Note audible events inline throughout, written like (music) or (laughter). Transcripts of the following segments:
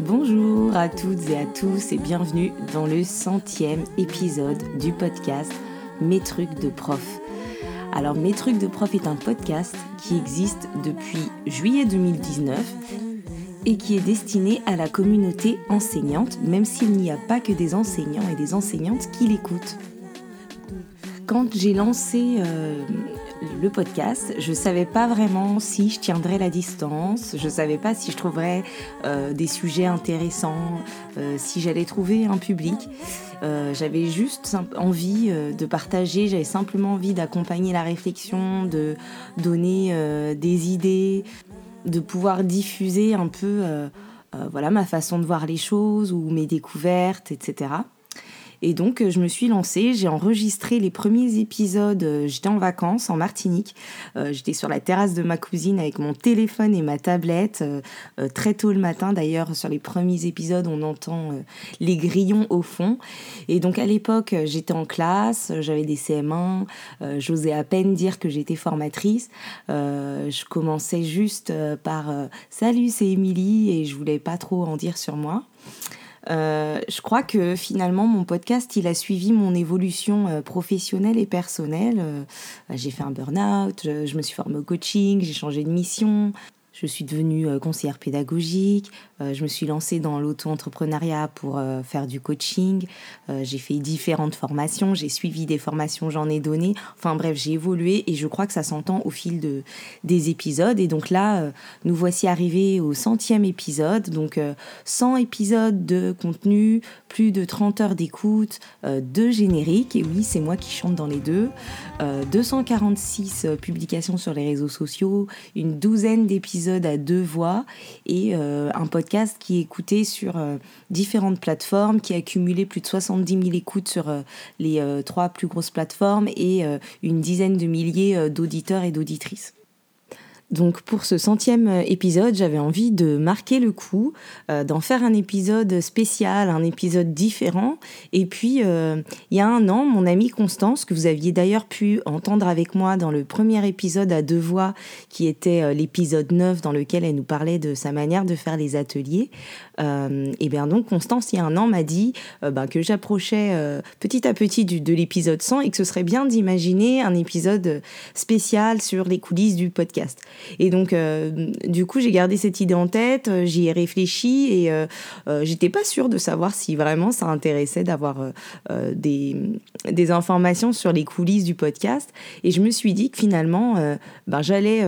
Bonjour à toutes et à tous et bienvenue dans le centième épisode du podcast Mes trucs de prof. Alors Mes trucs de prof est un podcast qui existe depuis juillet 2019 et qui est destiné à la communauté enseignante, même s'il n'y a pas que des enseignants et des enseignantes qui l'écoutent. Quand j'ai lancé euh, le podcast, je ne savais pas vraiment si je tiendrais la distance, je ne savais pas si je trouverais euh, des sujets intéressants, euh, si j'allais trouver un public. j'avais juste envie de partager, j'avais simplement envie d'accompagner la réflexion, de donner des idées, de pouvoir diffuser un peu voilà, ma façon de voir les choses ou mes découvertes, etc. Et donc, euh, je me suis lancée, j'ai enregistré les premiers épisodes. Euh, j'étais en vacances en Martinique. Euh, j'étais sur la terrasse de ma cousine avec mon téléphone et ma tablette. très tôt le matin, d'ailleurs, sur les premiers épisodes, on entend les grillons au fond. Et donc, à l'époque, j'étais en classe, j'avais des CM1. J'osais à peine dire que j'étais formatrice. je commençais juste par Salut, c'est Émilie et je voulais pas trop en dire sur moi. Euh, je crois que finalement mon podcast il a suivi mon évolution euh, professionnelle et personnelle. Euh, j'ai fait un burn-out, je, me suis formée au coaching, j'ai changé de mission, je suis devenue euh, conseillère pédagogique, euh, je me suis lancée dans l'auto-entrepreneuriat pour euh, faire du coaching, j'ai fait différentes formations, j'ai suivi des formations, j'en ai donné. Enfin bref, j'ai évolué et je crois que ça s'entend au fil de, des épisodes. Et donc là, nous voici arrivés au centième épisode, donc 100 épisodes de contenu, plus de 30 heures d'écoute, deux génériques, et oui, c'est moi qui chante dans les deux, 246 publications sur les réseaux sociaux, une douzaine d'épisodes à deux voix et euh, un podcast qui est écouté sur euh, différentes plateformes, qui a accumulé plus de 70 000 écoutes sur euh, les trois plus grosses plateformes et une dizaine de milliers d'auditeurs et d'auditrices. Donc pour ce centième euh, épisode, j'avais envie de marquer le coup, euh, d'en faire un épisode spécial, un épisode différent. Et puis, euh, il y a un an, mon amie Constance, que vous aviez d'ailleurs pu entendre avec moi dans le premier épisode à deux voix, qui était l'épisode 9 dans lequel elle nous parlait de sa manière de faire les ateliers, et bien donc Constance, il y a un an, m'a dit ben, que j'approchais petit à petit de l'épisode 100 et que ce serait bien d'imaginer un épisode spécial sur les coulisses du podcast. Et donc, euh, du coup, j'ai gardé cette idée en tête, euh, j'y ai réfléchi et euh, j'étais pas sûre de savoir si vraiment ça intéressait d'avoir des, des informations sur les coulisses du podcast. Et je me suis dit que finalement, ben, j'allais,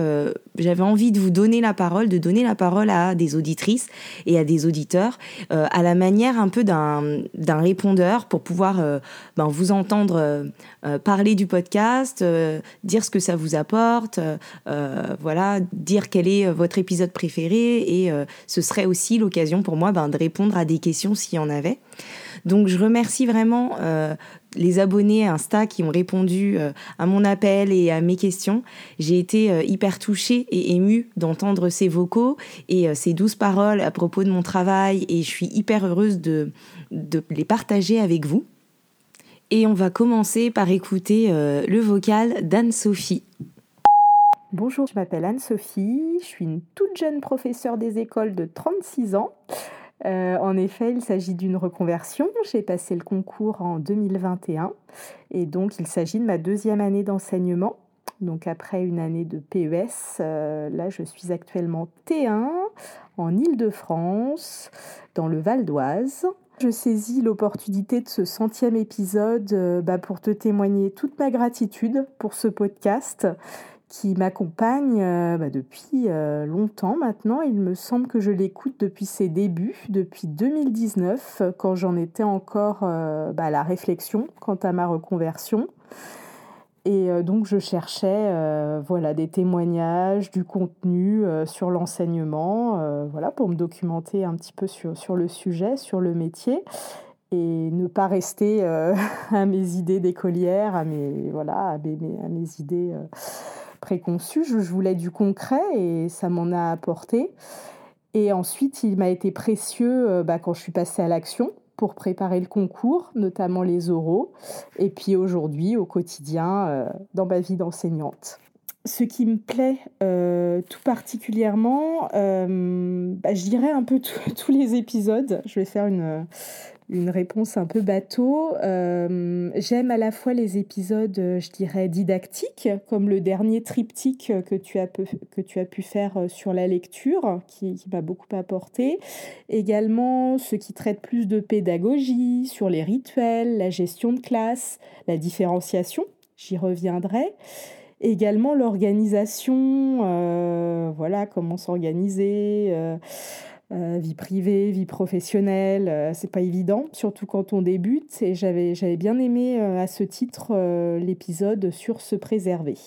j'avais envie de vous donner la parole, de donner la parole à des auditrices et à des auditeurs à la manière un peu d'un, répondeur pour pouvoir ben, vous entendre parler du podcast, dire ce que ça vous apporte, voilà dire quel est euh, votre épisode préféré et euh, ce serait aussi l'occasion pour moi ben, de répondre à des questions s'il y en avait. Donc je remercie vraiment euh, les abonnés Insta qui ont répondu à mon appel et à mes questions. J'ai été hyper touchée et émue d'entendre ces vocaux et ces douces paroles à propos de mon travail et je suis hyper heureuse de, de les partager avec vous. Et on va commencer par écouter le vocal d'Anne-Sophie. Bonjour, je m'appelle Anne-Sophie, je suis une toute jeune professeure des écoles de 36 ans. Euh, en effet, il s'agit d'une reconversion. J'ai passé le concours en 2021 et donc il s'agit de ma deuxième année d'enseignement. Donc après une année de PES, euh, là je suis actuellement T1 en Île-de-France, dans le Val d'Oise. Je saisis l'opportunité de ce centième épisode euh, bah, pour te témoigner toute ma gratitude pour ce podcast qui m'accompagne euh, bah, depuis euh, longtemps maintenant. Il me semble que je l'écoute depuis ses débuts, depuis 2019, quand j'en étais encore euh, bah, à la réflexion quant à ma reconversion. Et donc je cherchais voilà, des témoignages, du contenu sur l'enseignement, voilà, pour me documenter un petit peu sur, sur le sujet, sur le métier et ne pas rester (laughs) à mes idées d'écolière, à mes, voilà, à mes, à mes idées préconçu. Je, voulais du concret et ça m'en a apporté. Et ensuite, il m'a été précieux euh, bah, quand je suis passée à l'action pour préparer le concours, notamment les oraux, et puis aujourd'hui au quotidien euh, dans ma vie d'enseignante. ce qui me plaît euh, tout particulièrement, bah, je dirais un peu (laughs) tous les épisodes. Je vais faire une, une réponse un peu bateau. Euh, j'aime à la fois les épisodes, je dirais, didactiques, comme le dernier triptyque que tu as, que tu as pu faire sur la lecture, qui, m'a beaucoup apporté. Également ceux qui traitent plus de pédagogie, sur les rituels, la gestion de classe, la différenciation, j'y reviendrai. Également l'organisation, euh, voilà, comment s'organiser, euh, euh, vie privée, vie professionnelle, c'est pas évident, surtout quand on débute. Et j'avais, j'avais bien aimé à ce titre l'épisode sur se préserver.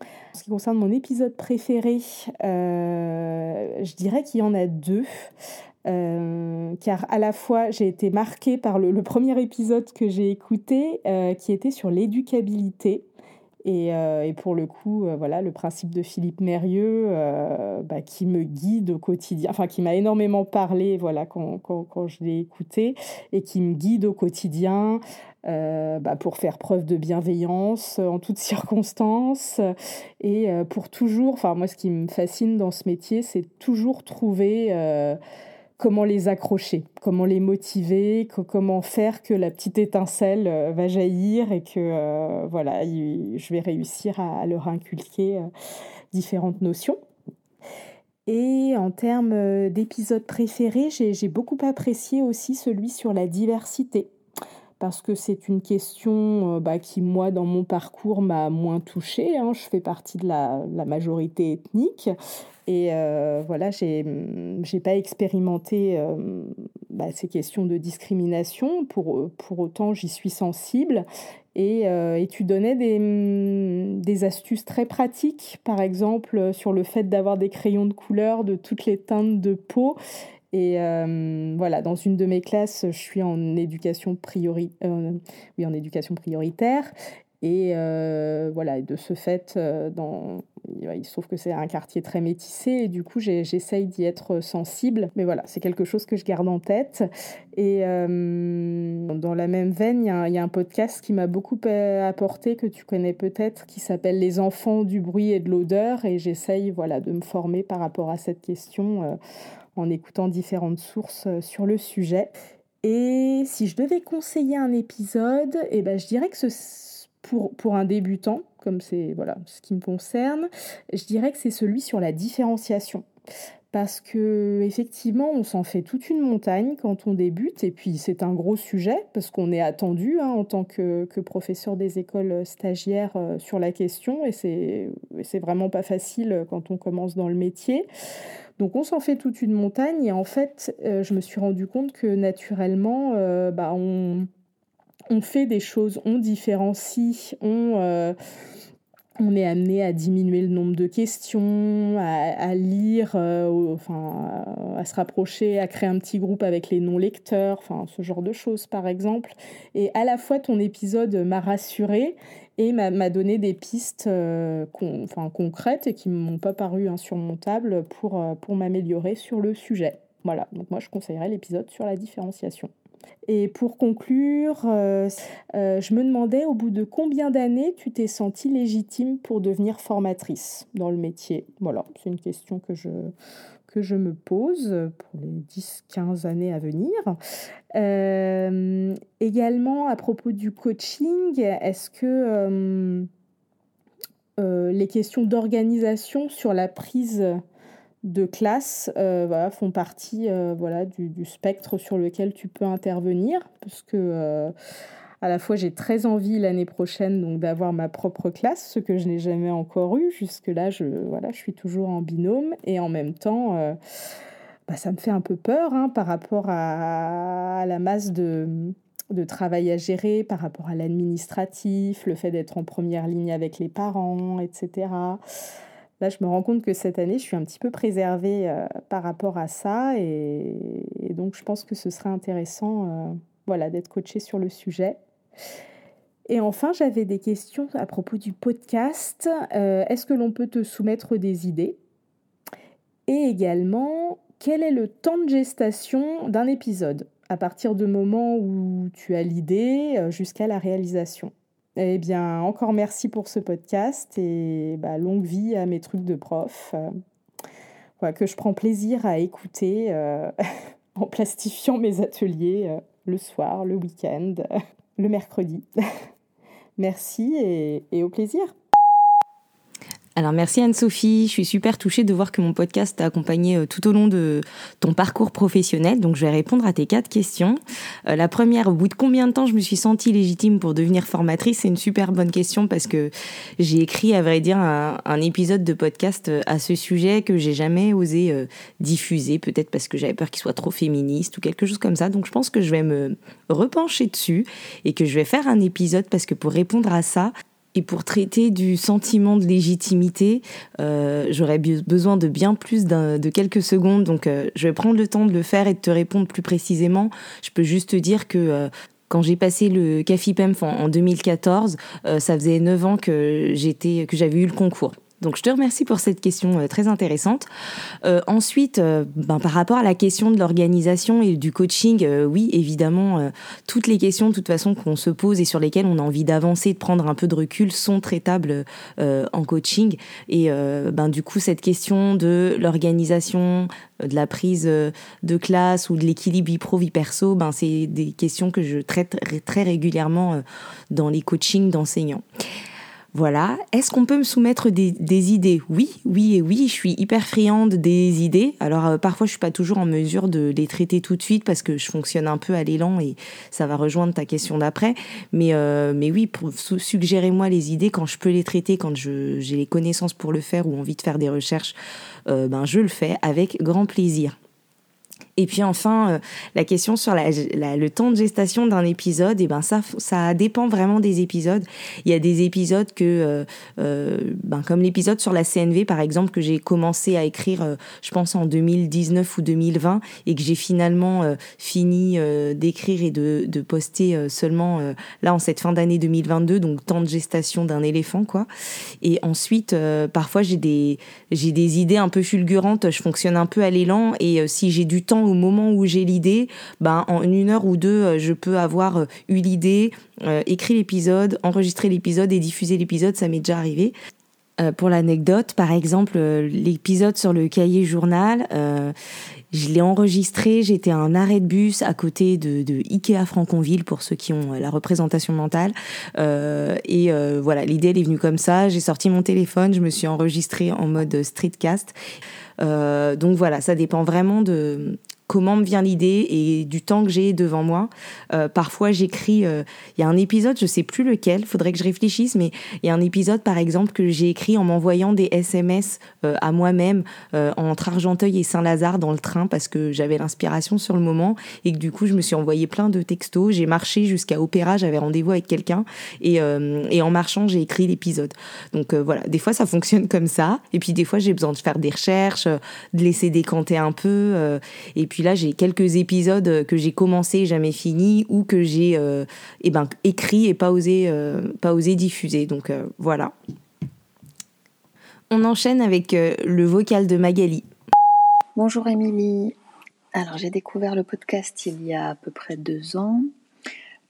En ce qui concerne mon épisode préféré, je dirais qu'il y en a deux. car à la fois j'ai été marquée par le premier épisode que j'ai écouté qui était sur l'éducabilité euh, et, pour le coup, euh, voilà, le principe de Philippe Mérieux, euh, bah, qui me guide au quotidien, enfin qui m'a énormément parlé, voilà, quand, quand, je l'ai écouté, et qui me guide au quotidien bah, pour faire preuve de bienveillance en toutes (laughs) circonstances, et pour toujours, enfin moi, ce qui me fascine dans ce métier, c'est toujours trouver comment les accrocher, comment les motiver, comment faire que la petite étincelle euh, va jaillir et que euh, voilà, je vais réussir à, leur inculquer euh, différentes notions. Et en termes d'épisodes préférés, j'ai beaucoup apprécié aussi celui sur la diversité parce que c'est une question bah, qui, moi, dans mon parcours, m'a moins touchée. Hein. Je fais partie de la, la majorité ethnique et euh, voilà, j'ai n'ai pas expérimenté euh, bah, ces questions de discrimination. Pour, pour autant, j'y suis sensible. Et, euh, et, tu donnais des, des, astuces très pratiques, par exemple sur le fait d'avoir des crayons de couleur de toutes les teintes de peau. Et voilà, dans une de mes classes, je suis en éducation, priori... oui, en éducation prioritaire. Et euh, voilà, de ce fait, euh, il se trouve que c'est un quartier très métissé et du coup, j'essaye d'y être sensible. Mais voilà, c'est quelque chose que je garde en tête. Et euh, dans la même veine, il y, a un podcast qui m'a beaucoup apporté, que tu connais peut-être, qui s'appelle Les enfants du bruit et de l'odeur. Et j'essaye voilà, de me former par rapport à cette question en écoutant différentes sources sur le sujet. Et si je devais conseiller un épisode, eh ben, je dirais que ce pour, pour un débutant, comme c'est voilà, ce qui me concerne, je dirais que c'est celui sur la différenciation. Parce que effectivement, on s'en fait toute une montagne quand on débute, et puis c'est un gros sujet parce qu'on est attendu hein, en tant que, que, professeur des écoles stagiaires euh, sur la question, et c'est vraiment pas facile quand on commence dans le métier. Donc on s'en fait toute une montagne, et en fait, euh, je me suis rendu compte que naturellement, euh, bah, on on fait des choses, on différencie, on, euh, on est amené à diminuer le nombre de questions, à, lire, euh, enfin, à se rapprocher, à créer un petit groupe avec les non-lecteurs, enfin, ce genre de choses par exemple. Et à la fois, ton épisode m'a rassuré et m'a donné des pistes euh, enfin, concrètes et qui ne m'ont pas paru insurmontables pour, pour m'améliorer sur le sujet. Voilà, donc moi je conseillerais l'épisode sur la différenciation. Et pour conclure, euh, euh, je me demandais au bout de combien d'années tu t'es sentie légitime pour devenir formatrice dans le métier? Voilà, c'est une question que je, que je me pose pour les 10-15 années à venir. Euh, également, à propos du coaching, est-ce que les questions d'organisation sur la prise de classe euh, font partie euh, voilà, du, spectre sur lequel tu peux intervenir. Parce que euh, à la fois j'ai très envie l'année prochaine d'avoir ma propre classe, ce que je n'ai jamais encore eu. Jusque-là, je, suis toujours en binôme et en même temps, bah, ça me fait un peu peur hein, par rapport à, la masse de travail à gérer, par rapport à l'administratif, le fait d'être en première ligne avec les parents, etc. Là, je me rends compte que cette année, je suis un petit peu préservée euh, par rapport à ça. Et, donc, je pense que ce serait intéressant euh, voilà, d'être coachée sur le sujet. Et enfin, j'avais des questions à propos du podcast. Euh, est-ce que l'on peut te soumettre des idées? Et également, quel est le temps de gestation d'un épisode? À partir du moment où tu as l'idée jusqu'à la réalisation Eh bien, encore merci pour ce podcast et bah, longue vie à mes trucs de prof, euh, que je prends plaisir à écouter euh, (laughs) en plastifiant mes ateliers euh, le soir, le week-end, (laughs) le mercredi. (laughs) merci et au plaisir. Alors merci Anne-Sophie, je suis super touchée de voir que mon podcast t'a accompagné euh, tout au long de ton parcours professionnel. Donc je vais répondre à tes quatre questions. Euh, la première, au bout de combien de temps je me suis sentie légitime pour devenir formatrice? C'est une super bonne question parce que j'ai écrit, à vrai dire, un, épisode de podcast euh, à ce sujet que j'ai jamais osé diffuser, peut-être parce que j'avais peur qu'il soit trop féministe ou quelque chose comme ça. Donc je pense que je vais me repencher dessus et que je vais faire un épisode parce que pour répondre à ça, et pour traiter du sentiment de légitimité, euh, j'aurais besoin de bien plus de quelques secondes. Donc, euh, je vais prendre le temps de le faire et de te répondre plus précisément. Je peux juste te dire que euh, quand j'ai passé le CAFIPEM en, 2014, ça faisait 9 ans que j'avais eu le concours. Donc je te remercie pour cette question euh, très intéressante. Euh, ensuite, euh, ben, par rapport à la question de l'organisation et du coaching, oui, évidemment, toutes les questions de toute façon qu'on se pose et sur lesquelles on a envie d'avancer, de prendre un peu de recul, sont traitables en coaching. Et ben, du coup, cette question de l'organisation, de la prise de classe ou de l'équilibre vie pro-vie perso, ben, c'est des questions que je traite très régulièrement dans les coachings d'enseignants. Voilà. Est-ce qu'on peut me soumettre des, idées? Oui, oui et oui. Je suis hyper friande des idées. Alors euh, parfois, je suis pas toujours en mesure de les traiter tout de suite parce que je fonctionne un peu à l'élan et ça va rejoindre ta question d'après. Mais euh, oui, suggérez-moi les idées quand je peux les traiter, quand j'ai les connaissances pour le faire ou envie de faire des recherches. Euh, ben je le fais avec grand plaisir. Et puis enfin, euh, la question sur le temps de gestation d'un épisode, et eh ben ça, ça dépend vraiment des épisodes. Il y a des épisodes que, euh, euh, ben comme l'épisode sur la CNV par exemple que j'ai commencé à écrire, je pense en 2019 ou 2020, et que j'ai finalement fini d'écrire et de, de poster seulement là en cette fin d'année 2022, donc temps de gestation d'un éléphant quoi. Et ensuite, parfois j'ai des j'ai des idées un peu fulgurantes, je fonctionne un peu à l'élan, et si j'ai du temps au moment où j'ai l'idée, ben, en une heure ou deux, euh, je peux avoir euh, eu l'idée, euh, écrit l'épisode, enregistré l'épisode et diffusé l'épisode, ça m'est déjà arrivé. pour l'anecdote, par exemple, l'épisode sur le cahier journal, je l'ai enregistré, j'étais à un arrêt de bus à côté de, de, Ikea Franconville pour ceux qui ont la représentation mentale. et voilà, l'idée elle est venue comme ça. J'ai sorti mon téléphone, je me suis enregistré en mode streetcast. donc voilà, ça dépend vraiment de, comment me vient l'idée et du temps que j'ai devant moi. Euh, parfois, j'écris. Euh, il y a un épisode, je sais plus lequel, faudrait que je réfléchisse, mais il y a un épisode, par exemple, que j'ai écrit en m'envoyant des SMS euh, à moi-même entre Argenteuil et Saint-Lazare dans le train parce que j'avais l'inspiration sur le moment et que du coup, je me suis envoyé plein de textos. J'ai marché jusqu'à Opéra, j'avais rendez-vous avec quelqu'un et, et en marchant, j'ai écrit l'épisode. Donc voilà, des fois, ça fonctionne comme ça. Et puis des fois, j'ai besoin de faire des recherches, de laisser décanter un peu. et puis puis là, j'ai quelques épisodes que j'ai commencé, jamais fini, ou que j'ai euh, eh ben, écrit et pas osé, euh, pas osé diffuser. Donc euh, voilà. On enchaîne avec le vocal de Magali. Bonjour Émilie. Alors j'ai découvert le podcast il y a à peu près deux ans.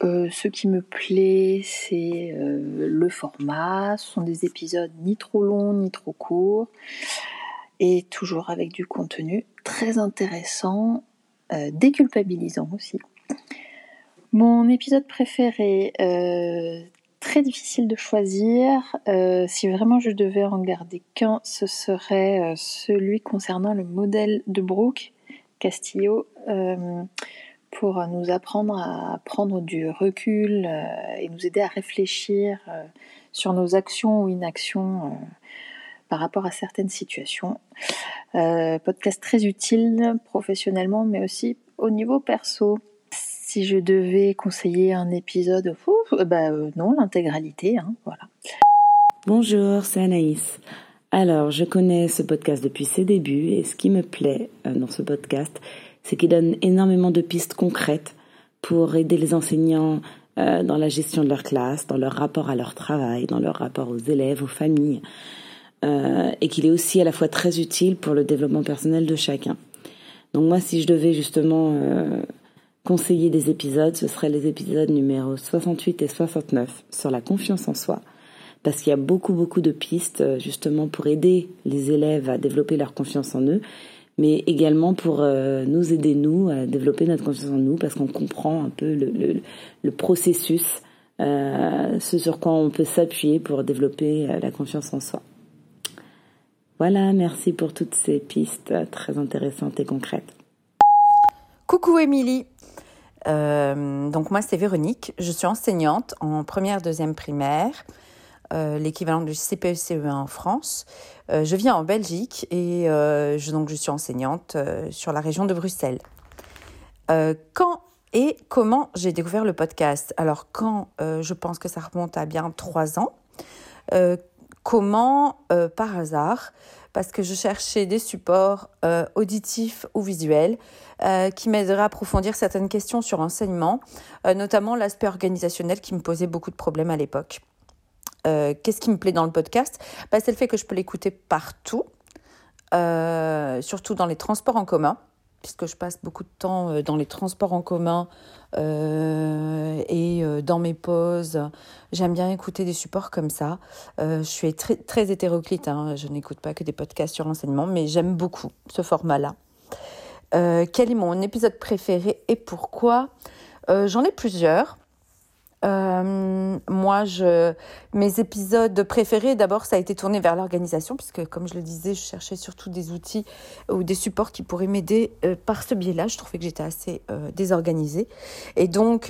ce qui me plaît, c'est le format. Ce sont des épisodes ni trop longs ni trop courts et toujours avec du contenu très intéressant, euh, déculpabilisant aussi. Mon épisode préféré, euh, très difficile de choisir. Euh, si vraiment je devais en garder qu'un, ce serait celui concernant le modèle de Brooke Castillo pour nous apprendre à prendre du recul et nous aider à réfléchir sur nos actions ou inactions par rapport à certaines situations. Euh, podcast très utile professionnellement, mais aussi au niveau perso. Si je devais conseiller un épisode, bah euh, non, l'intégralité, hein, voilà. Bonjour, c'est Anaïs. Alors, je connais ce podcast depuis ses débuts et ce qui me plaît euh, dans ce podcast, c'est qu'il donne énormément de pistes concrètes pour aider les enseignants dans la gestion de leur classe, dans leur rapport à leur travail, dans leur rapport aux élèves, aux familles. Euh, et qu'il est aussi à la fois très utile pour le développement personnel de chacun. Donc moi, si je devais justement euh, conseiller des épisodes, ce seraient les épisodes numéro 68 et 69 sur la confiance en soi. Parce qu'il y a beaucoup, beaucoup de pistes euh, justement pour aider les élèves à développer leur confiance en eux, mais également pour euh, nous aider, nous, à développer notre confiance en nous, parce qu'on comprend un peu le, processus, euh, ce sur quoi on peut s'appuyer pour développer la confiance en soi. Voilà, merci pour toutes ces pistes très intéressantes et concrètes. Coucou Émilie. Euh, donc moi c'est Véronique, je suis enseignante en première, deuxième primaire, euh, l'équivalent du CPE-CE1 en France. Euh, je viens en Belgique et je, donc je suis enseignante sur la région de Bruxelles. quand et comment j'ai découvert le podcast? Alors quand je pense que ça remonte à bien trois ans. Comment par hasard parce que je cherchais des supports euh, auditifs ou visuels euh, qui m'aideraient à approfondir certaines questions sur enseignement, euh, notamment l'aspect organisationnel qui me posait beaucoup de problèmes à l'époque. Qu'est-ce qui me plaît dans le podcast? Bah, C'est le fait que je peux l'écouter partout, surtout dans les transports en commun puisque je passe beaucoup de temps euh, dans les transports en commun euh, et euh, dans mes pauses. J'aime bien écouter des supports comme ça. je suis très, hétéroclite, hein. je n'écoute pas que des podcasts sur l'enseignement, mais j'aime beaucoup ce format-là. quel est mon épisode préféré et pourquoi? J'en ai plusieurs. Euh, moi, je, mes épisodes préférés, d'abord, ça a été tourné vers l'organisation, puisque, comme je le disais, je cherchais surtout des outils ou des supports qui pourraient m'aider euh, par ce biais-là. Je trouvais que j'étais assez euh, désorganisée. Et donc,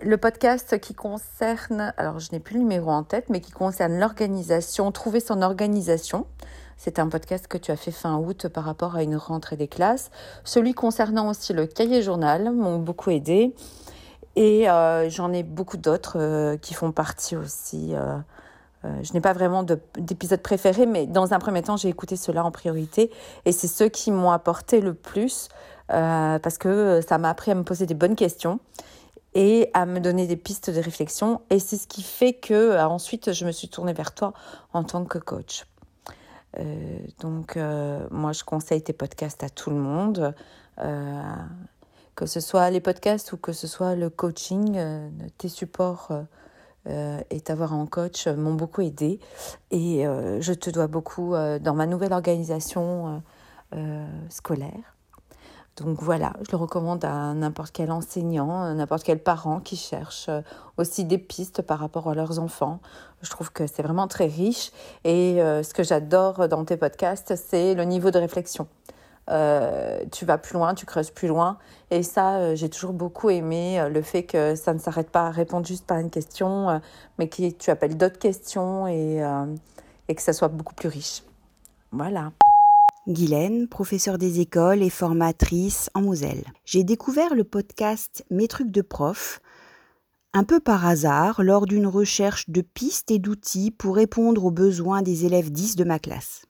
le podcast qui concerne, alors je n'ai plus le numéro en tête, mais qui concerne l'organisation, trouver son organisation. C'est un podcast que tu as fait fin août par rapport à une rentrée des classes. Celui concernant aussi le cahier journal m'ont beaucoup aidé. Et euh, j'en ai beaucoup d'autres euh, qui font partie aussi. Euh, je n'ai pas vraiment d'épisode préféré, mais dans un premier temps, j'ai écouté ceux-là en priorité. Et c'est ceux qui m'ont apporté le plus parce que ça m'a appris à me poser des bonnes questions et à me donner des pistes de réflexion. Et c'est ce qui fait que ensuite, je me suis tournée vers toi en tant que coach. donc, moi, je conseille tes podcasts à tout le monde que ce soit les podcasts ou que ce soit le coaching, euh, tes supports euh, euh, et t'avoir en coach m'ont beaucoup aidé. Et je te dois beaucoup dans ma nouvelle organisation scolaire. Donc voilà, je le recommande à n'importe quel enseignant, n'importe quel parent qui cherche aussi des pistes par rapport à leurs enfants. Je trouve que c'est vraiment très riche et ce que j'adore dans tes podcasts, c'est le niveau de réflexion. Euh, tu vas plus loin, tu creuses plus loin. Et ça, euh, j'ai toujours beaucoup aimé euh, le fait que ça ne s'arrête pas à répondre juste par une question, mais que tu appelles d'autres questions et, et que ça soit beaucoup plus riche. Voilà. Guylaine, professeure des écoles et formatrice en Moselle. J'ai découvert le podcast Mes trucs de prof un peu par hasard lors d'une recherche de pistes et d'outils pour répondre aux besoins des élèves 10 de ma classe.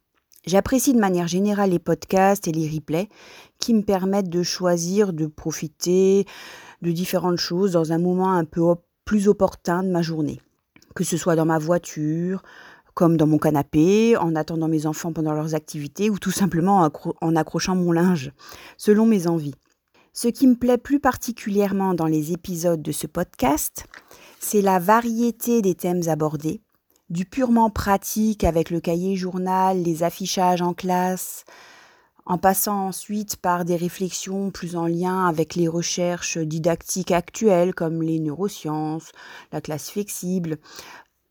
J'apprécie de manière générale les podcasts et les replays qui me permettent de choisir, de profiter de différentes choses dans un moment un peu plus opportun de ma journée. Que ce soit dans ma voiture, comme dans mon canapé, en attendant mes enfants pendant leurs activités ou tout simplement en accrochant mon linge, selon mes envies. Ce qui me plaît plus particulièrement dans les épisodes de ce podcast, c'est la variété des thèmes abordés, du purement pratique avec le cahier journal, les affichages en classe, en passant ensuite par des réflexions plus en lien avec les recherches didactiques actuelles comme les neurosciences, la classe flexible,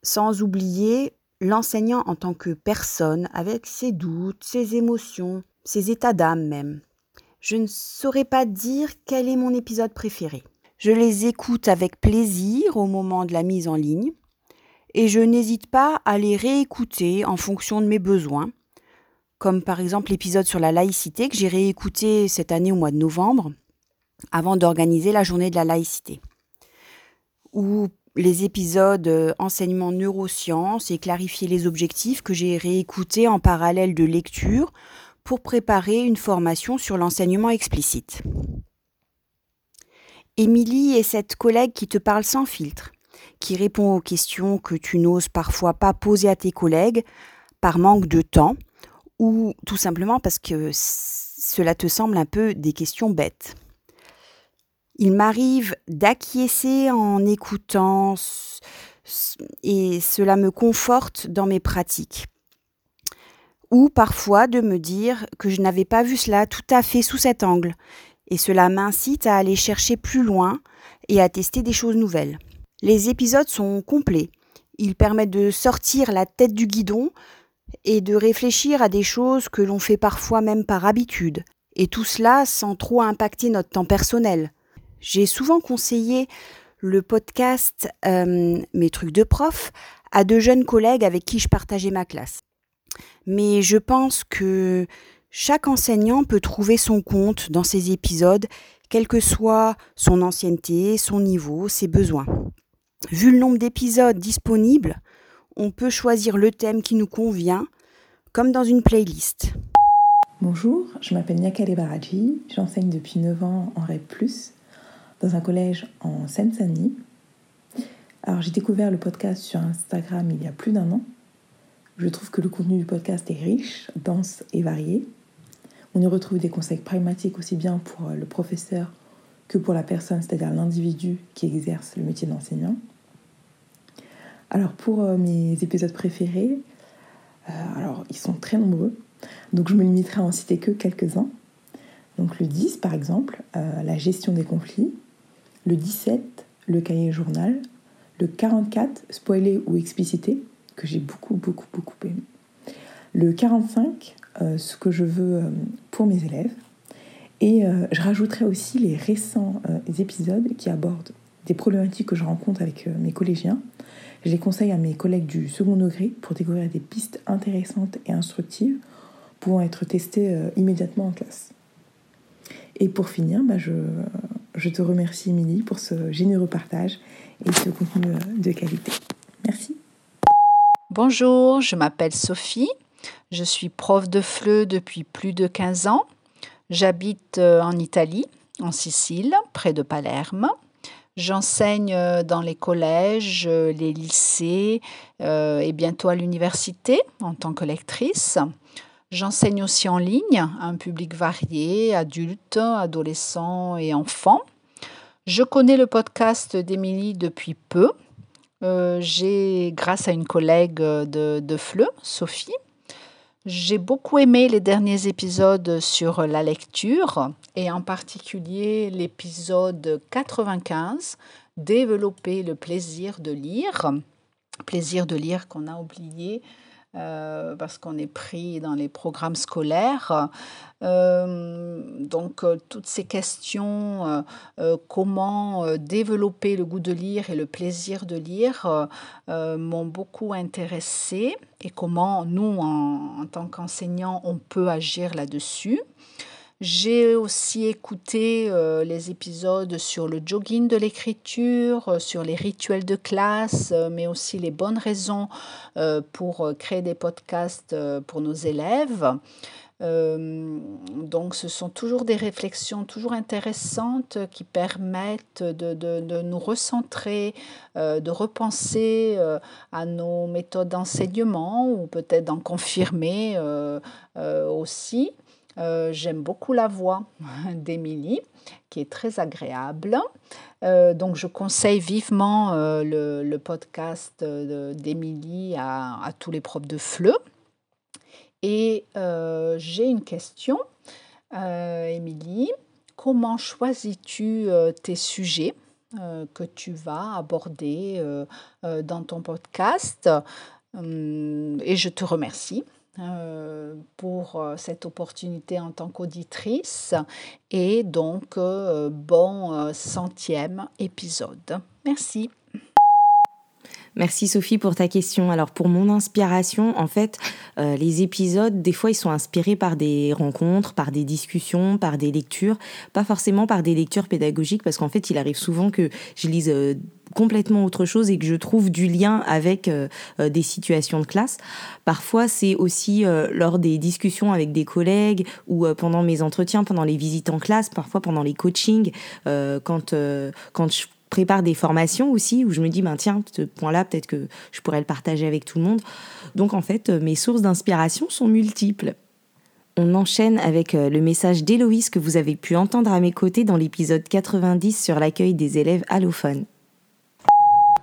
sans oublier l'enseignant en tant que personne avec ses doutes, ses émotions, ses états d'âme même. Je ne saurais pas dire quel est mon épisode préféré. Je les écoute avec plaisir au moment de la mise en ligne et je n'hésite pas à les réécouter en fonction de mes besoins, comme par exemple l'épisode sur la laïcité que j'ai réécouté cette année au mois de novembre, avant d'organiser la journée de la laïcité, ou les épisodes euh, enseignement neurosciences et clarifier les objectifs que j'ai réécoutés en parallèle de lecture pour préparer une formation sur l'enseignement explicite. Émilie est cette collègue qui te parle sans filtre qui répond aux questions que tu n'oses parfois pas poser à tes collègues par manque de temps ou tout simplement parce que cela te semble un peu des questions bêtes. Il m'arrive d'acquiescer en écoutant et cela me conforte dans mes pratiques. Ou parfois de me dire que je n'avais pas vu cela tout à fait sous cet angle, et cela m'incite à aller chercher plus loin et à tester des choses nouvelles. Les épisodes sont complets. Ils permettent de sortir la tête du guidon et de réfléchir à des choses que l'on fait parfois même par habitude, et tout cela sans trop impacter notre temps personnel. J'ai souvent conseillé le podcast euh, Mes trucs de prof à de jeunes collègues avec qui je partageais ma classe. Mais je pense que chaque enseignant peut trouver son compte dans ces épisodes, quelle que soit son ancienneté, son niveau, ses besoins. Vu le nombre d'épisodes disponibles, on peut choisir le thème qui nous convient, comme dans une playlist. Bonjour, je m'appelle Nyakale Baradji, j'enseigne depuis 9 ans en REP+, dans un collège en Seine-Saint-Denis. Alors j'ai découvert le podcast sur Instagram il y a plus d'un an. Je trouve que le contenu du podcast est riche, dense et varié. On y retrouve des conseils pragmatiques aussi bien pour le professeur que pour la personne, c'est-à-dire l'individu qui exerce le métier d'enseignant. Alors pour euh, mes épisodes préférés, euh, alors ils sont très nombreux, donc je me limiterai à en citer que quelques-uns. Donc le 10 par exemple, euh, la gestion des conflits, le 17, le cahier journal, le 44, spoiler ou expliciter, que j'ai beaucoup beaucoup beaucoup aimé, le 45, ce que je veux pour mes élèves, et je rajouterai aussi les récents épisodes qui abordent des problématiques que je rencontre avec mes collégiens, je les conseille à mes collègues du second degré pour découvrir des pistes intéressantes et instructives pouvant être testées euh, immédiatement en classe. Et pour finir, bah, je, je te remercie Émilie pour ce généreux partage et ce contenu euh, de qualité. Merci. Bonjour, je m'appelle Sophie. Je suis prof de FLE depuis plus de 15 ans. J'habite euh, en Italie, en Sicile, près de Palerme. J'enseigne euh, dans les collèges, euh, les lycées et bientôt à l'université en tant que lectrice. J'enseigne aussi en ligne à un public varié, adultes, adolescents et enfants. Je connais le podcast d'Émilie depuis peu. J'ai, grâce à une collègue de, de Sophie, j'ai beaucoup aimé les derniers épisodes sur la lecture et en particulier l'épisode 95, Développer le plaisir de lire. Plaisir de lire qu'on a oublié euh, parce qu'on est pris dans les programmes scolaires. Euh, donc, euh, toutes ces questions, comment développer le goût de lire et le plaisir de lire, m'ont beaucoup intéressée et comment nous, en tant qu'enseignants, on peut agir là-dessus. J'ai aussi écouté euh, les épisodes sur le jogging de l'écriture, euh, sur les rituels de classe, euh, mais aussi les bonnes raisons pour créer des podcasts pour nos élèves. donc ce sont toujours des réflexions toujours intéressantes qui permettent de, de nous recentrer, de repenser à nos méthodes d'enseignement ou peut-être d'en confirmer aussi. Euh, j'aime beaucoup la voix (laughs) d'Émilie, qui est très agréable. Euh, donc, je conseille vivement euh, le, podcast d'Émilie à, tous les profs de FLE. Et j'ai une question, Émilie. Comment choisis-tu tes sujets que tu vas aborder dans ton podcast? Hum, Et je te remercie. Euh, pour euh, cette opportunité en tant qu'auditrice et donc euh, bon centième épisode. Merci. Merci Sophie pour ta question. Alors pour mon inspiration, en fait, euh, les épisodes, des fois, ils sont inspirés par des rencontres, par des discussions, par des lectures, pas forcément par des lectures pédagogiques, parce qu'en fait, il arrive souvent que je lise euh, complètement autre chose et que je trouve du lien avec euh, des situations de classe. Parfois, c'est aussi lors des discussions avec des collègues ou pendant mes entretiens, pendant les visites en classe, parfois pendant les coachings, quand, quand je prépare des formations aussi où je me dis ben tiens ce point-là peut-être que je pourrais le partager avec tout le monde. Donc en fait mes sources d'inspiration sont multiples. on enchaîne avec euh, le message d'Héloïse que vous avez pu entendre à mes côtés dans l'épisode 90 sur l'accueil des élèves allophones.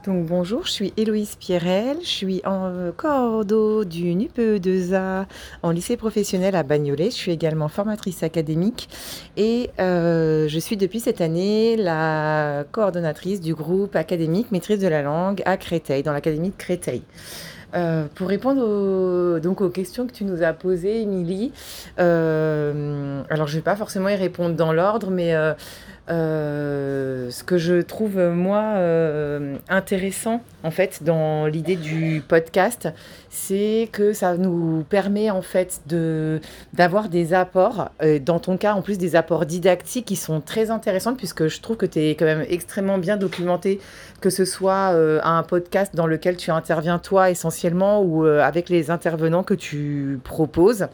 Donc bonjour, je suis Héloïse Pierrel, je suis en euh, cordo du NUPE2A en lycée professionnel à Bagnolet. Je suis également formatrice académique et euh, je suis depuis cette année la coordonnatrice du groupe académique maîtrise de la langue à Créteil, dans l'académie de Créteil. Euh, pour répondre aux, donc aux questions que tu nous as posées, Émilie, alors je ne vais pas forcément y répondre dans l'ordre, mais euh, ce que je trouve moi euh, intéressant en fait dans l'idée du podcast, c'est que ça nous permet en fait de d'avoir des apports, dans ton cas en plus des apports didactiques qui sont très intéressants puisque je trouve que tu es quand même extrêmement bien documenté, que ce soit euh, un podcast dans lequel tu interviens toi essentiellement ou avec les intervenants que tu proposes.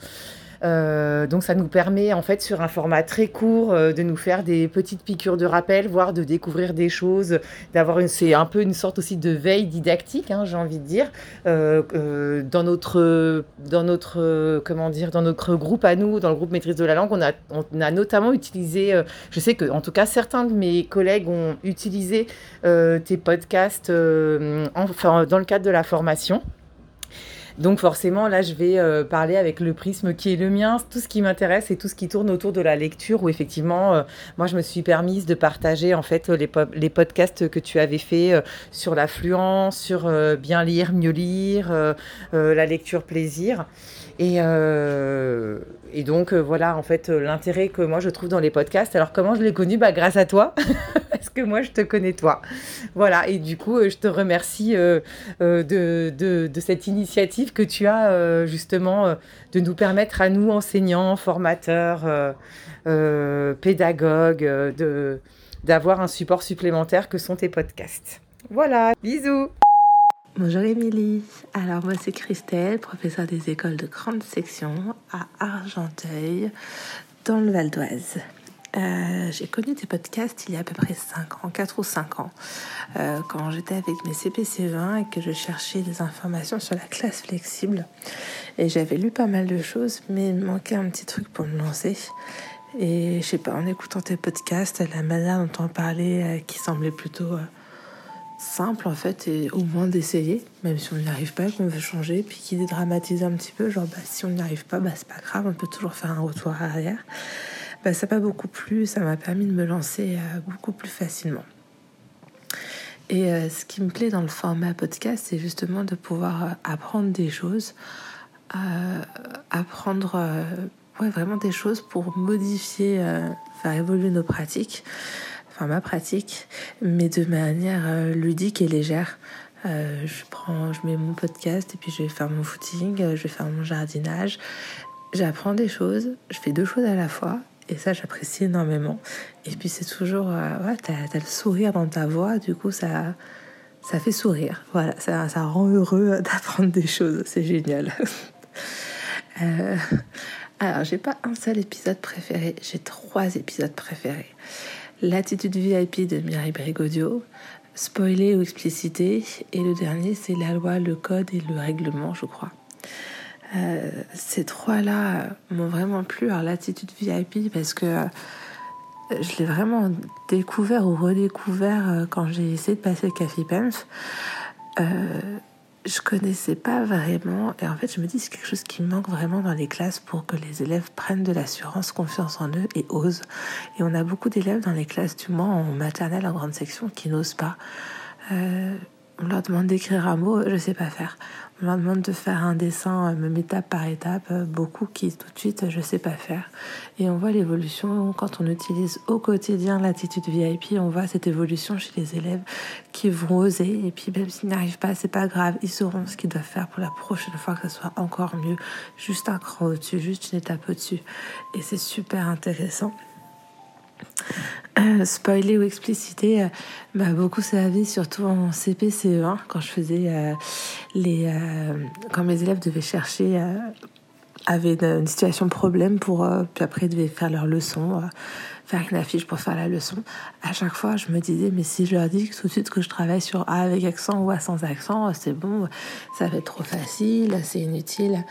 Euh, donc ça nous permet en fait sur un format très court euh, de nous faire des petites piqûres de rappel, voire de découvrir des choses, d'avoir une c'est un peu une sorte aussi de veille didactique, hein, j'ai envie de dire, euh, dans notre dans notre comment dire dans notre groupe à nous, dans le groupe maîtrise de la langue, on a notamment utilisé, je sais que en tout cas certains de mes collègues ont utilisé tes podcasts enfin dans le cadre de la formation. Donc forcément, là, je vais euh, parler avec le prisme qui est le mien, tout ce qui m'intéresse et tout ce qui tourne autour de la lecture, où effectivement, euh, moi, je me suis permise de partager en fait les, les podcasts que tu avais fait euh, sur l'affluence, sur euh, bien lire, mieux lire, la lecture plaisir. Et, et donc, euh, voilà, en fait, euh, l'intérêt que moi, je trouve dans les podcasts. Alors, comment je l'ai connu? Bah, Grâce à toi, (laughs) parce que moi, je te connais, toi. Voilà, et du coup, euh, je te remercie de, de, cette initiative que tu as, justement, de nous permettre à nous, enseignants, formateurs, pédagogues, d'avoir un support supplémentaire que sont tes podcasts. Voilà, bisous Bonjour Émilie, alors moi c'est Christelle, professeure des écoles de grande section à Argenteuil, dans le Val d'Oise. Euh, j'ai connu tes podcasts il y a à peu près 5 ans, 4 ou 5 ans, euh, quand j'étais avec mes CPC20 et que je cherchais des informations sur la classe flexible. Et j'avais lu pas mal de choses, mais il me manquait un petit truc pour me lancer. Et je sais pas, en écoutant tes podcasts, la manière dont on parlait, euh, qui semblait plutôt... simple en fait et au moins d'essayer même si on n'y arrive pas qu'on veut changer puis qui dédramatise un petit peu genre bah, si on n'y arrive pas bah c'est pas grave on peut toujours faire un retour arrière. Bah, ça m'a beaucoup plu ça m'a permis de me lancer euh, beaucoup plus facilement. Et euh, ce qui me plaît dans le format podcast c'est justement de pouvoir euh, apprendre des choses apprendre ouais, vraiment des choses pour modifier faire évoluer nos pratiques enfin ma pratique, mais de manière euh, ludique et légère. Euh, je prends, je mets mon podcast et puis je vais faire mon footing, euh, je vais faire mon jardinage. J'apprends des choses, je fais deux choses à la fois et ça j'apprécie énormément. Et puis c'est toujours, euh, t'as, le sourire dans ta voix, du coup ça, ça fait sourire. Voilà, ça, ça rend heureux d'apprendre des choses, c'est génial. (laughs) Alors, j'ai pas un seul épisode préféré, j'ai trois épisodes préférés. L'attitude VIP de Mireille Brigodio, spoiler ou explicité, et le dernier c'est la loi, le code et le règlement, je crois. Euh, ces trois-là m'ont vraiment plu. Alors l'attitude VIP parce que euh, je l'ai vraiment découvert ou redécouvert euh, quand j'ai essayé de passer le Café. Euh, je connaissais pas vraiment et en fait je me dis c'est quelque chose qui manque vraiment dans les classes pour que les élèves prennent de l'assurance, confiance en eux et osent. Et on a beaucoup d'élèves dans les classes du moins en maternelle, en grande section qui n'osent pas. Euh, on leur demande d'écrire un mot, je sais pas faire. On leur demande de faire un dessin, euh, même étape par étape, euh, beaucoup qui tout de suite, je sais pas faire. Et on voit l'évolution quand on utilise au quotidien l'attitude VIP, on voit cette évolution chez les élèves qui vont oser. Et puis même s'ils n'y arrivent pas, c'est pas grave, ils sauront ce qu'ils doivent faire pour la prochaine fois que ce soit encore mieux. Juste un cran au-dessus, juste une étape au-dessus. Et c'est super intéressant. Euh, spoiler ou expliciter euh, m'a beaucoup servi, surtout en CP-CE1, quand je faisais euh, les. euh, quand mes élèves devaient chercher. avaient une, situation problème pour. puis après, ils devaient faire leur leçon, faire une affiche pour faire la leçon. À chaque fois, je me disais, mais si je leur dis tout de suite que je travaille sur A avec accent ou A sans accent, c'est bon, ça va être trop facile, c'est inutile.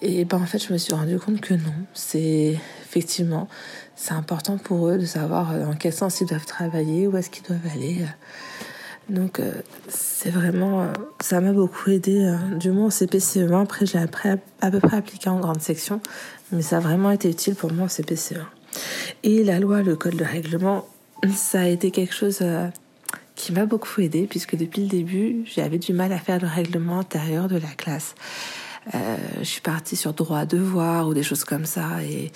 Et ben en fait, je me suis rendu compte que non, c'est effectivement, c'est important pour eux de savoir dans quel sens ils doivent travailler, où est-ce qu'ils doivent aller. Donc c'est vraiment, ça m'a beaucoup aidé, du moins au CPCE1. Après, je l'ai à peu près appliqué en grande section, mais ça a vraiment été utile pour moi au CPCE1. Et la loi, le code de règlement, ça a été quelque chose qui m'a beaucoup aidé puisque depuis le début, j'avais du mal à faire le règlement intérieur de la classe. Euh, je suis partie sur droit à devoir ou des choses comme ça et,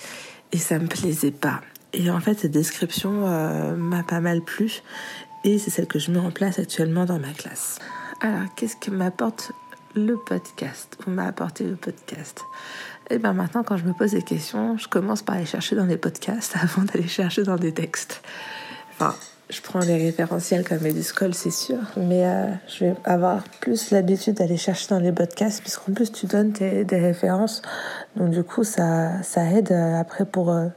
et ça me plaisait pas. Et en fait, cette description euh, m'a pas mal plu et c'est celle que je mets en place actuellement dans ma classe. Alors, qu'est-ce que m'apporte le podcast ou m'a apporté le podcast? Et eh bien maintenant, quand je me pose des questions, je commence par aller chercher dans les podcasts (laughs) avant d'aller chercher dans des textes. Enfin, je prends les référentiels comme Eduscol, c'est sûr, mais euh, je vais avoir plus l'habitude d'aller chercher dans les podcasts, puisqu'en plus tu donnes des références. Donc du coup, ça, ça aide euh, après pour euh,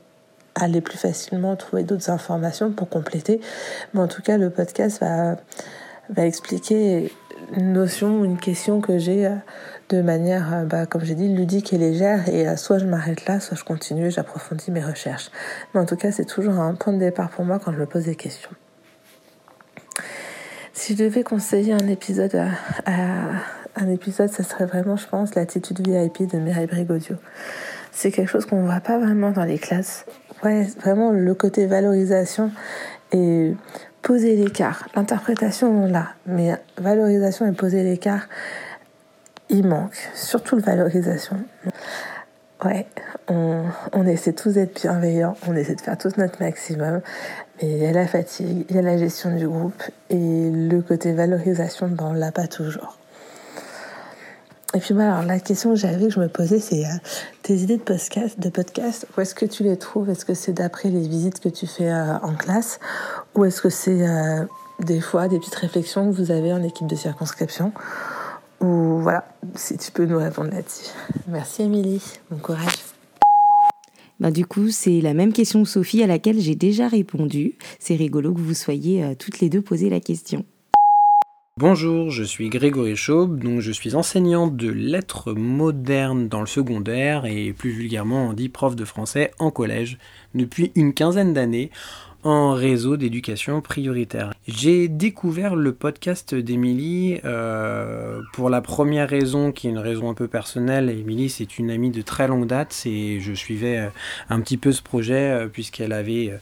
aller plus facilement trouver d'autres informations pour compléter. Mais en tout cas, le podcast va, va expliquer une notion, une question que j'ai de manière, bah, comme j'ai dit, ludique et légère. Et soit je m'arrête là, soit je continue, j'approfondis mes recherches. Mais en tout cas, c'est toujours un point de départ pour moi quand je me pose des questions. Si je devais conseiller un épisode à, un épisode, ça serait vraiment, je pense, l'attitude VIP de Mireille Brigodio. C'est quelque chose qu'on ne voit pas vraiment dans les classes. Ouais, vraiment le côté valorisation et poser l'écart. L'interprétation, là, mais valorisation et poser l'écart, il manque. Surtout le valorisation. Ouais, on, essaie tous d'être bienveillants, on essaie de faire tous notre maximum, mais il y a la fatigue, il y a la gestion du groupe et le côté valorisation, ben, on l'a pas toujours. Et puis voilà, alors la question que j'avais, que je me posais, c'est euh, tes idées de podcast, de podcast, où est-ce que tu les trouves? Est-ce que c'est d'après les visites que tu fais euh, en classe? Ou est-ce que c'est euh, des fois des petites réflexions que vous avez en équipe de circonscription? Ou voilà, si tu peux nous répondre là-dessus. Merci Émilie, bon courage. Ben, du coup, c'est la même question que Sophie à laquelle j'ai déjà répondu. C'est rigolo que vous soyez euh, toutes les deux posé la question. Bonjour, je suis Grégory Chaube, donc je suis enseignante de lettres modernes dans le secondaire et plus vulgairement on dit prof de français en collège depuis une quinzaine d'années en réseau d'éducation prioritaire. J'ai découvert le podcast d'Émilie euh, pour la première raison, qui est une raison un peu personnelle. Émilie, c'est une amie de très longue date et je suivais euh, un petit peu ce projet euh, puisqu'elle avait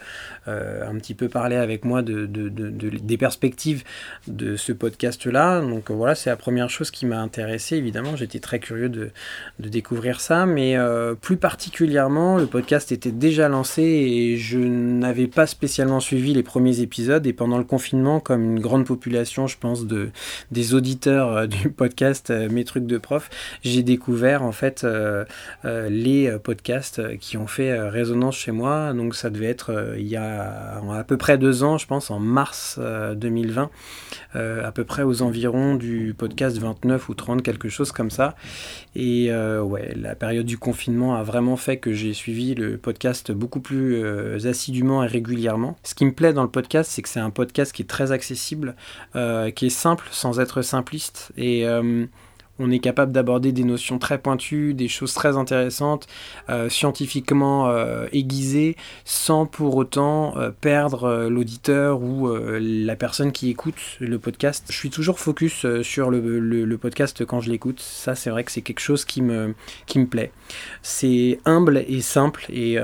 un petit peu parlé avec moi de, des perspectives de ce podcast-là. Donc voilà, c'est la première chose qui m'a intéressé. Évidemment, j'étais très curieux de, découvrir ça, mais plus particulièrement, le podcast était déjà lancé et je n'avais pas spécialement suivi les premiers épisodes et pendant le confinement, comme une grande population, je pense, de, des auditeurs euh, (laughs) du podcast euh, Mes trucs de prof, j'ai découvert en fait euh, les podcasts qui ont fait résonance chez moi. Donc ça devait être il y a à peu près deux ans, je pense, en mars 2020, à peu près aux environs du podcast 29 ou 30, quelque chose comme ça. Et ouais, la période du confinement a vraiment fait que j'ai suivi le podcast beaucoup plus assidûment et régulièrement ce qui me plaît dans le podcast, c'est que c'est un podcast qui est très accessible, euh, qui est simple sans être simpliste. Et euh, on est capable d'aborder des notions très pointues, des choses très intéressantes, euh, scientifiquement euh, aiguisées, sans pour autant euh, perdre l'auditeur ou la personne qui écoute le podcast. Je suis toujours focus sur le, podcast quand je l'écoute. Ça, c'est vrai que c'est quelque chose qui me, qui me plaît. C'est humble et simple et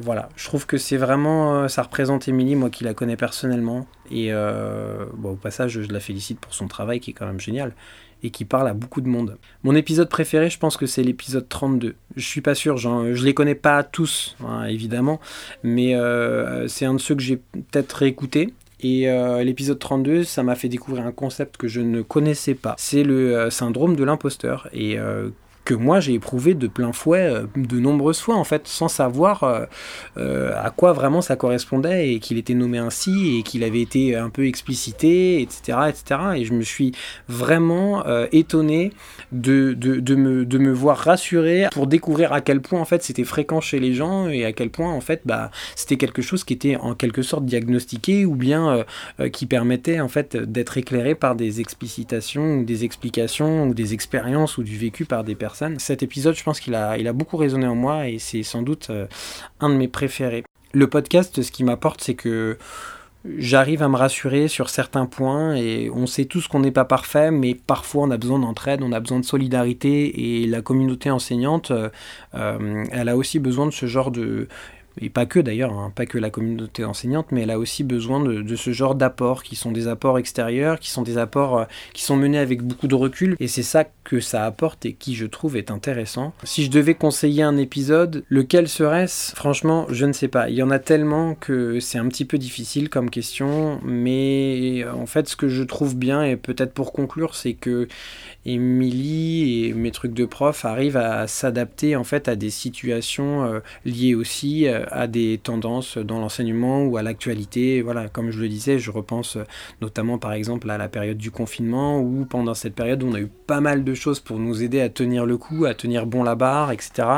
voilà. Je trouve que c'est vraiment, ça représente Émilie, moi qui la connais personnellement. Et bon, au passage, je la félicite pour son travail qui est quand même génial et qui parle à beaucoup de monde. Mon épisode préféré, je pense que c'est l'épisode 32. Je suis pas sûr, je les connais pas tous, hein, évidemment, mais euh, c'est un de ceux que j'ai peut-être réécouté. Et euh, l'épisode 32, ça m'a fait découvrir un concept que je ne connaissais pas. C'est le euh, syndrome de l'imposteur. Que moi j'ai éprouvé de plein fouet euh, de nombreuses fois en fait sans savoir euh, euh, à quoi vraiment ça correspondait et qu'il était nommé ainsi et qu'il avait été un peu explicité etc etc et je me suis vraiment étonné de, de, de, me, de me voir rassuré pour découvrir à quel point en fait c'était fréquent chez les gens et à quel point en fait bah, c'était quelque chose qui était en quelque sorte diagnostiqué ou bien qui permettait en fait d'être éclairé par des explicitations ou des explications ou des expériences ou du vécu par des personnes Cet épisode, je pense qu'il a, il a beaucoup résonné en moi et c'est sans doute euh, un de mes préférés. Le podcast, ce qui m'apporte, c'est que j'arrive à me rassurer sur certains points et on sait tous qu'on n'est pas parfait, mais parfois on a besoin d'entraide, on a besoin de solidarité et la communauté enseignante, euh, euh, elle a aussi besoin de ce genre de et pas que d'ailleurs, hein, pas que la communauté enseignante, mais elle a aussi besoin de, ce genre d'apports qui sont des apports extérieurs, qui sont des apports euh, qui sont menés avec beaucoup de recul, et c'est ça que ça apporte et qui je trouve est intéressant. Si je devais conseiller un épisode, lequel serait-ce? Franchement, je ne sais pas. Il y en a tellement que c'est un petit peu difficile comme question, mais euh, en fait, ce que je trouve bien, et peut-être pour conclure, c'est que Émilie et mes trucs de prof arrivent à s'adapter en fait à des situations euh, liées aussi euh, à des tendances dans l'enseignement ou à l'actualité. Voilà, comme je le disais, je repense euh, notamment par exemple à la période du confinement où pendant cette période on a eu pas mal de choses pour nous aider à tenir le coup, à tenir bon la barre, etc.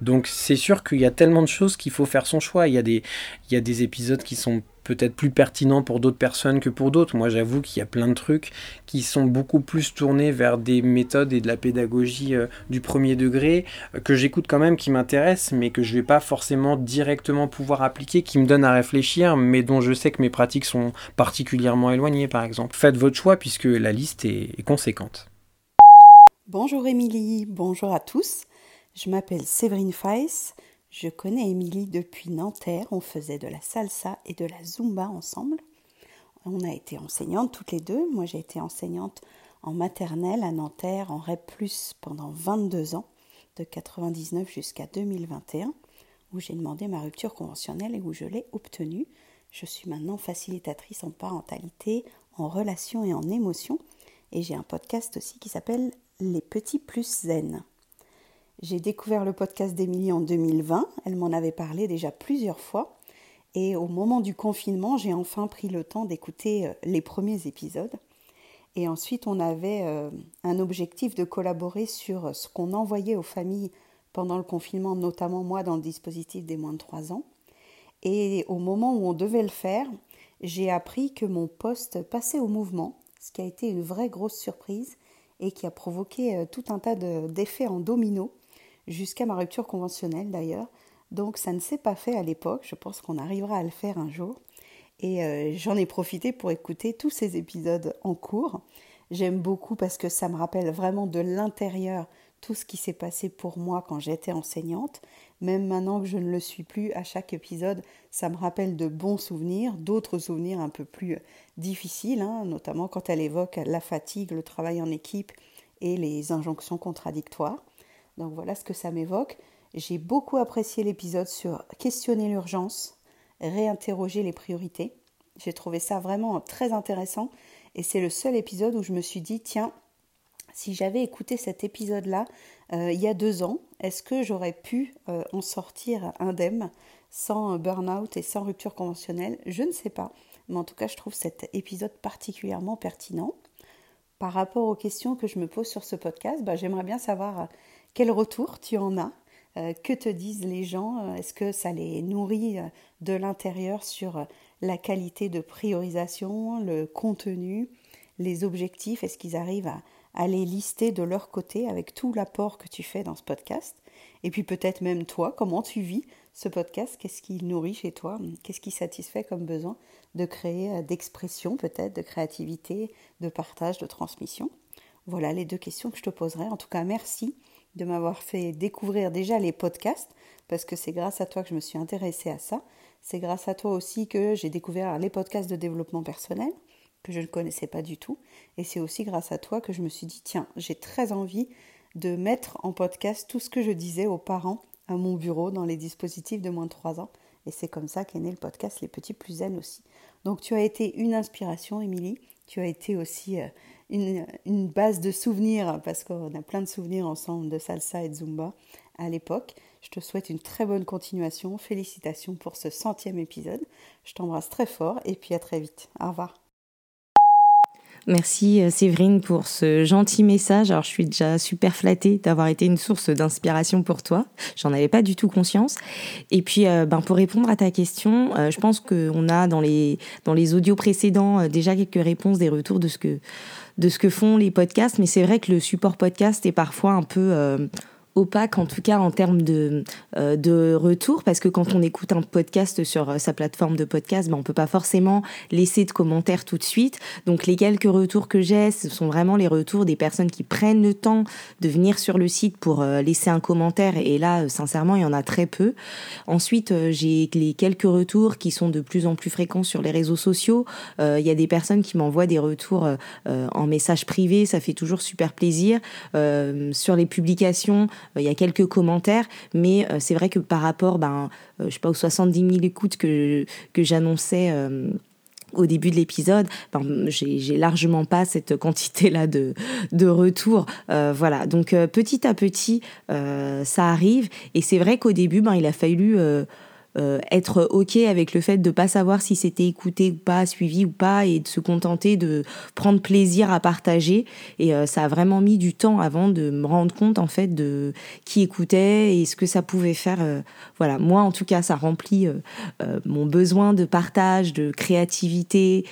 Donc c'est sûr qu'il y a tellement de choses qu'il faut faire son choix. Il y a des, il y a des épisodes qui sont peut-être plus pertinent pour d'autres personnes que pour d'autres. Moi, j'avoue qu'il y a plein de trucs qui sont beaucoup plus tournés vers des méthodes et de la pédagogie euh, du premier degré euh, que j'écoute quand même, qui m'intéressent, mais que je vais pas forcément directement pouvoir appliquer, qui me donnent à réfléchir, mais dont je sais que mes pratiques sont particulièrement éloignées, par exemple. Faites votre choix puisque la liste est, est conséquente. Bonjour Émilie, bonjour à tous. Je m'appelle Séverine Feiss. Je connais Émilie depuis Nanterre, on faisait de la salsa et de la zumba ensemble. On a été enseignantes toutes les deux. Moi, j'ai été enseignante en maternelle à Nanterre, en REP, pendant 22 ans, de 99 jusqu'à 2021, où j'ai demandé ma rupture conventionnelle et où je l'ai obtenue. Je suis maintenant facilitatrice en parentalité, en relation et en émotion. Et j'ai un podcast aussi qui s'appelle Les petits plus zen. J'ai découvert le podcast d'Émilie en 2020. Elle m'en avait parlé déjà plusieurs fois. Et au moment du confinement, j'ai enfin pris le temps d'écouter euh, les premiers épisodes. Et ensuite, on avait euh, un objectif de collaborer sur euh, ce qu'on envoyait aux familles pendant le confinement, notamment moi dans le dispositif des moins de 3 ans. Et au moment où on devait le faire, j'ai appris que mon poste passait au mouvement, ce qui a été une vraie grosse surprise et qui a provoqué tout un tas d'effets en domino jusqu'à ma rupture conventionnelle d'ailleurs. Donc ça ne s'est pas fait à l'époque, je pense qu'on arrivera à le faire un jour. Et euh, j'en ai profité pour écouter tous ces épisodes en cours. J'aime beaucoup parce que ça me rappelle vraiment de l'intérieur tout ce qui s'est passé pour moi quand j'étais enseignante. Même maintenant que je ne le suis plus, à chaque épisode, ça me rappelle de bons souvenirs, d'autres souvenirs un peu plus difficiles, hein, notamment quand elle évoque la fatigue, le travail en équipe et les injonctions contradictoires. Donc voilà ce que ça m'évoque. J'ai beaucoup apprécié l'épisode sur questionner l'urgence, réinterroger les priorités. J'ai trouvé ça vraiment très intéressant et c'est le seul épisode où je me suis dit tiens, si j'avais écouté cet épisode-là euh, il y a deux ans, est-ce que j'aurais pu euh, en sortir indemne sans burn-out et sans rupture conventionnelle? Je ne sais pas, mais en tout cas je trouve cet épisode particulièrement pertinent. Par rapport aux questions que je me pose sur ce podcast, bah, j'aimerais bien savoir quel retour tu en as? Euh, Que te disent les gens? Est-ce que ça les nourrit euh, de l'intérieur sur euh, la qualité de priorisation, le contenu, les objectifs? Est-ce qu'ils arrivent à, les lister de leur côté avec tout l'apport que tu fais dans ce podcast? Et puis peut-être même toi, comment tu vis ce podcast? Qu'est-ce qui nourrit chez toi? Qu'est-ce qui satisfait comme besoin de créer, d'expression peut-être, de créativité, de partage, de transmission? Voilà les deux questions que je te poserai. En tout cas, merci de m'avoir fait découvrir déjà les podcasts, parce que c'est grâce à toi que je me suis intéressée à ça. C'est grâce à toi aussi que j'ai découvert les podcasts de développement personnel, que je ne connaissais pas du tout. Et c'est aussi grâce à toi que je me suis dit, tiens, j'ai très envie de mettre en podcast tout ce que je disais aux parents à mon bureau dans les dispositifs de moins de 3 ans. Et c'est comme ça qu'est né le podcast Les Petits Plus Zen aussi. Donc tu as été une inspiration, Émilie. Tu as été aussi une, base de souvenirs, parce qu'on a plein de souvenirs ensemble de salsa et de zumba à l'époque. Je te souhaite une très bonne continuation. Félicitations pour ce centième épisode. Je t'embrasse très fort et puis à très vite. Au revoir. Merci euh, Séverine pour ce gentil message. Alors je suis déjà super flattée d'avoir été une source d'inspiration pour toi. J'en avais pas du tout conscience. Et puis euh, ben, pour répondre à ta question, euh, je pense qu'on a dans les, dans les audios précédents déjà quelques réponses, des retours de ce que, de ce que font les podcasts. Mais c'est vrai que le support podcast est parfois un peu opaque en tout cas en termes de, euh, de retour parce que quand on écoute un podcast sur euh, sa plateforme de podcast, ben, on peut pas forcément laisser de commentaires tout de suite. Donc les quelques retours que j'ai, ce sont vraiment les retours des personnes qui prennent le temps de venir sur le site pour euh, laisser un commentaire et là sincèrement il y en a très peu. Ensuite j'ai les quelques retours qui sont de plus en plus fréquents sur les réseaux sociaux. Il y a des personnes qui m'envoient des retours en message privé, ça fait toujours super plaisir. sur les publications, il y a quelques commentaires, mais euh, c'est vrai que par rapport, ben, euh, je sais pas, aux 70 000 écoutes que, que j'annonçais euh, au début de l'épisode, ben, j'ai largement pas cette quantité-là de, de retours. voilà, donc petit à petit, ça arrive. Et c'est vrai qu'au début, ben, il a fallu euh, être ok avec le fait de pas savoir si c'était écouté ou pas, suivi ou pas, et de se contenter de prendre plaisir à partager. Et euh, ça a vraiment mis du temps avant de me rendre compte en fait de qui écoutait et ce que ça pouvait faire. Euh, voilà, moi en tout cas, ça remplit mon besoin de partage, de créativité,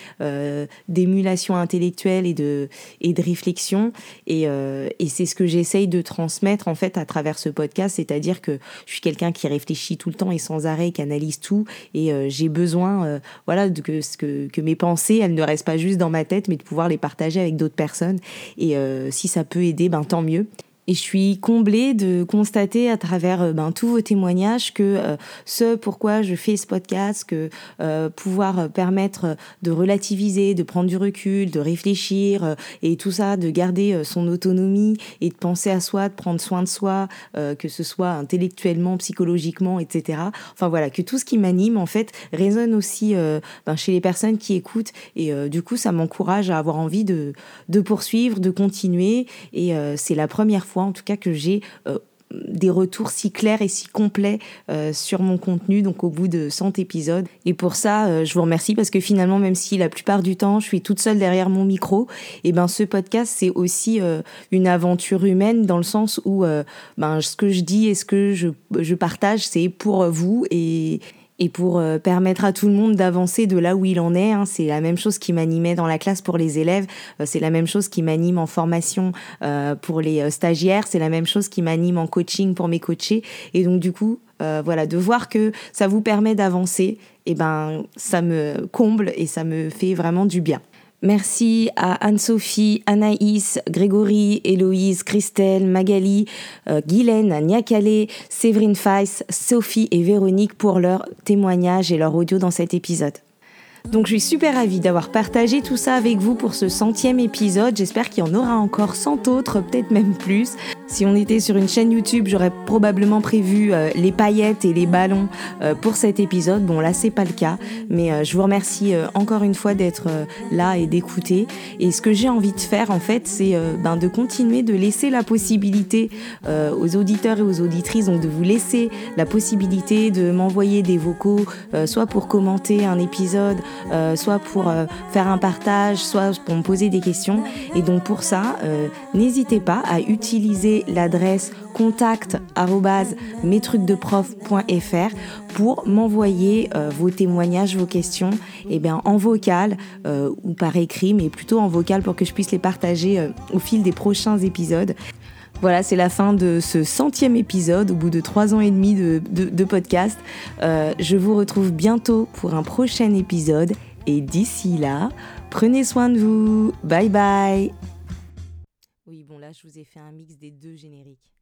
d'émulation intellectuelle et de et de réflexion. Et, et c'est ce que j'essaye de transmettre en fait à travers ce podcast, c'est-à-dire que je suis quelqu'un qui réfléchit tout le temps et sans arrêt qui analyse tout et euh, j'ai besoin euh, voilà de que, que, que mes pensées elles ne restent pas juste dans ma tête mais de pouvoir les partager avec d'autres personnes. Et euh, si ça peut aider ben tant mieux et je suis comblée de constater à travers euh, ben, tous vos témoignages que euh, ce pourquoi je fais ce podcast, que euh, pouvoir permettre de relativiser, de prendre du recul, de réfléchir et tout ça, de garder son autonomie et de penser à soi, de prendre soin de soi, que ce soit intellectuellement, psychologiquement, etc. Enfin voilà, que tout ce qui m'anime en fait résonne aussi ben, chez les personnes qui écoutent et du coup ça m'encourage à avoir envie de, de poursuivre, de continuer et c'est la première fois en tout cas que j'ai euh, des retours si clairs et si complets euh, sur mon contenu, donc au bout de 100 épisodes. Et pour ça, euh, je vous remercie parce que finalement, même si la plupart du temps, je suis toute seule derrière mon micro, et ben ce podcast, c'est aussi une aventure humaine dans le sens où ben, ce que je dis et ce que je, je partage, c'est pour vous et, et pour euh, permettre à tout le monde d'avancer de là où il en est. Hein. C'est la même chose qui m'animait dans la classe pour les élèves, euh, c'est la même chose qui m'anime en formation euh, pour les stagiaires, c'est la même chose qui m'anime en coaching pour mes coachés. Et donc du coup, voilà, de voir que ça vous permet d'avancer, et eh ben ça me comble et ça me fait vraiment du bien. Merci à Anne-Sophie, Anaïs, Grégory, Héloïse, Christelle, Magali, euh, Guylaine, Niakale, Séverine Feiss, Sophie et Véronique pour leur témoignage et leur audio dans cet épisode. Donc je suis super ravie d'avoir partagé tout ça avec vous pour ce centième épisode. J'espère qu'il y en aura encore cent autres, peut-être même plus. Si on était sur une chaîne YouTube, j'aurais probablement prévu euh, les paillettes et les ballons euh, pour cet épisode. Bon, là, c'est pas le cas, mais euh, je vous remercie encore une fois d'être là et d'écouter. Et ce que j'ai envie de faire, en fait, c'est ben, de continuer de laisser la possibilité aux auditeurs et aux auditrices, donc de vous laisser la possibilité de m'envoyer des vocaux, soit pour commenter un épisode, soit pour faire un partage, soit pour me poser des questions. Et donc pour ça, n'hésitez pas à utiliser l'adresse contact pour m'envoyer euh, vos témoignages, vos questions et eh bien, en vocal euh, ou par écrit, mais plutôt en vocal pour que je puisse les partager euh, au fil des prochains épisodes. Voilà, c'est la fin de ce centième épisode au bout de trois ans et demi de, de podcast. je vous retrouve bientôt pour un prochain épisode et d'ici là, prenez soin de vous. Bye bye je vous ai fait un mix des deux génériques.